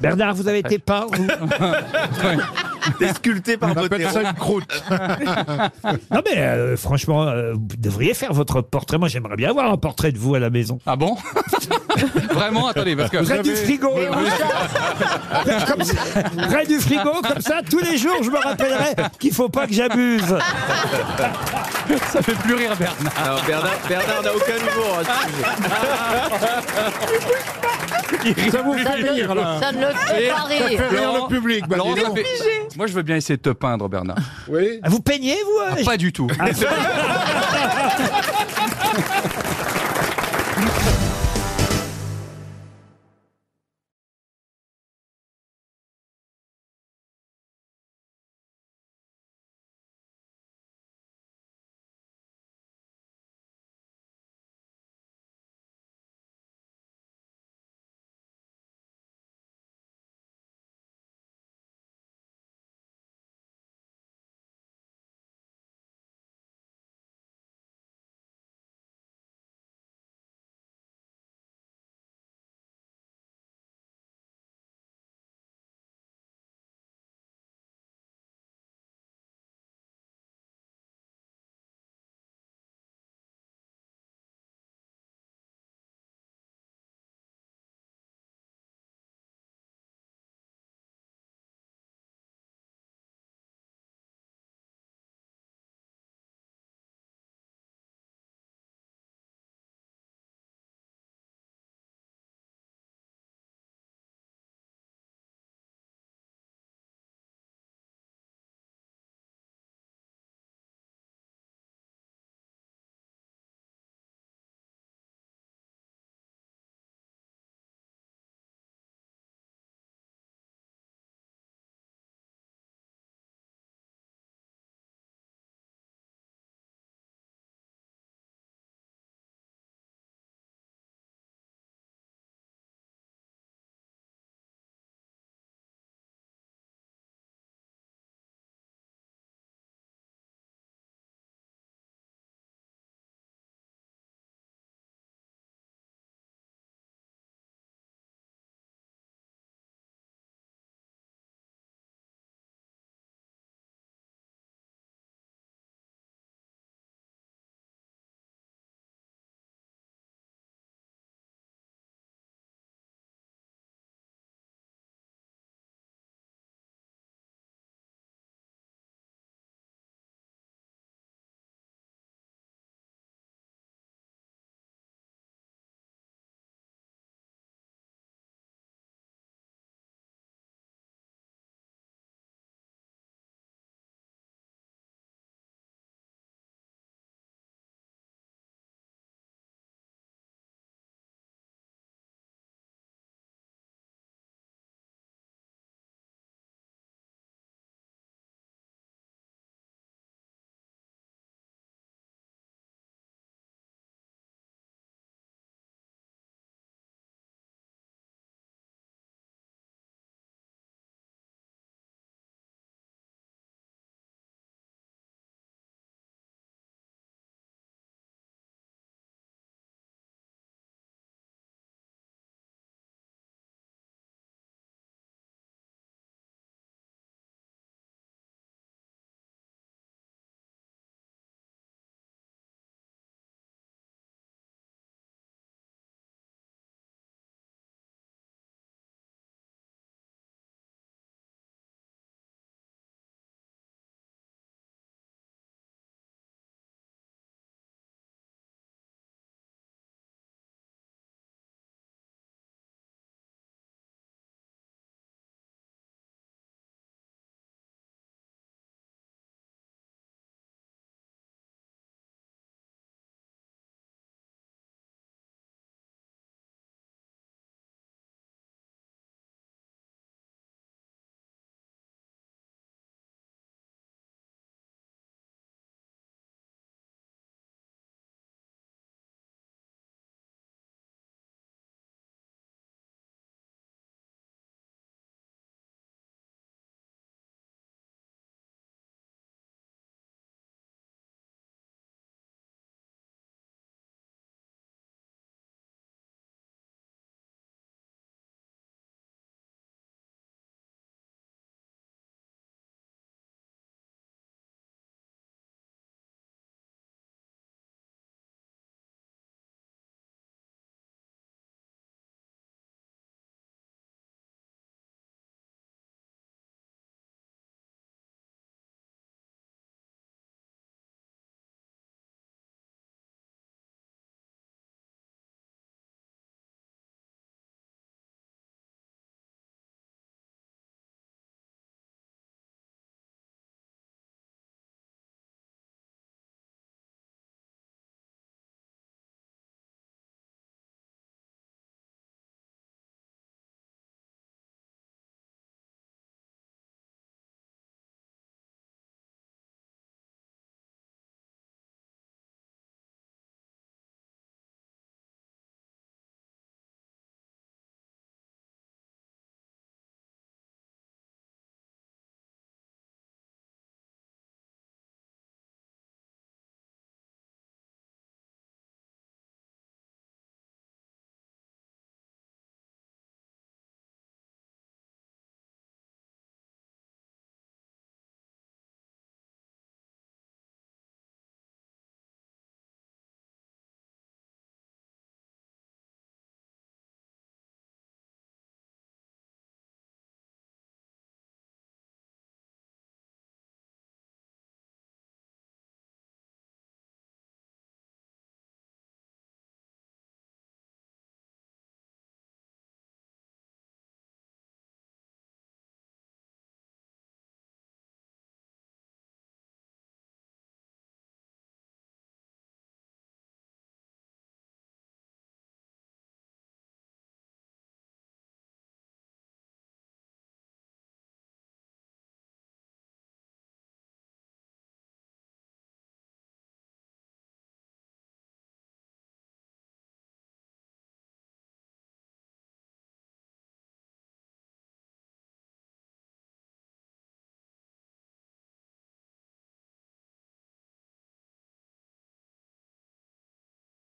Bernard, vous avez été peint, vous T'es sculpté par On appelle ça une croûte. Non mais euh, franchement, euh, vous devriez faire votre portrait. Moi, j'aimerais bien avoir un portrait de vous à la maison. Ah bon Vraiment Attendez, parce que... Près du frigo. Comme ça, près du frigo, comme ça, tous les jours, je me rappellerai qu'il faut pas que j'abuse. Ça fait plus rire Bernard. Alors, Bernard Bernard n'a aucun humour. hein, ce sujet. Ça vous fait rire, là. Ça ne le fait pas Ça fait rire. rire le public. bah, dis donc. Moi, je veux bien essayer de te peindre, Bernard. Oui. Ah, Vous peignez, vous euh, Pas du tout.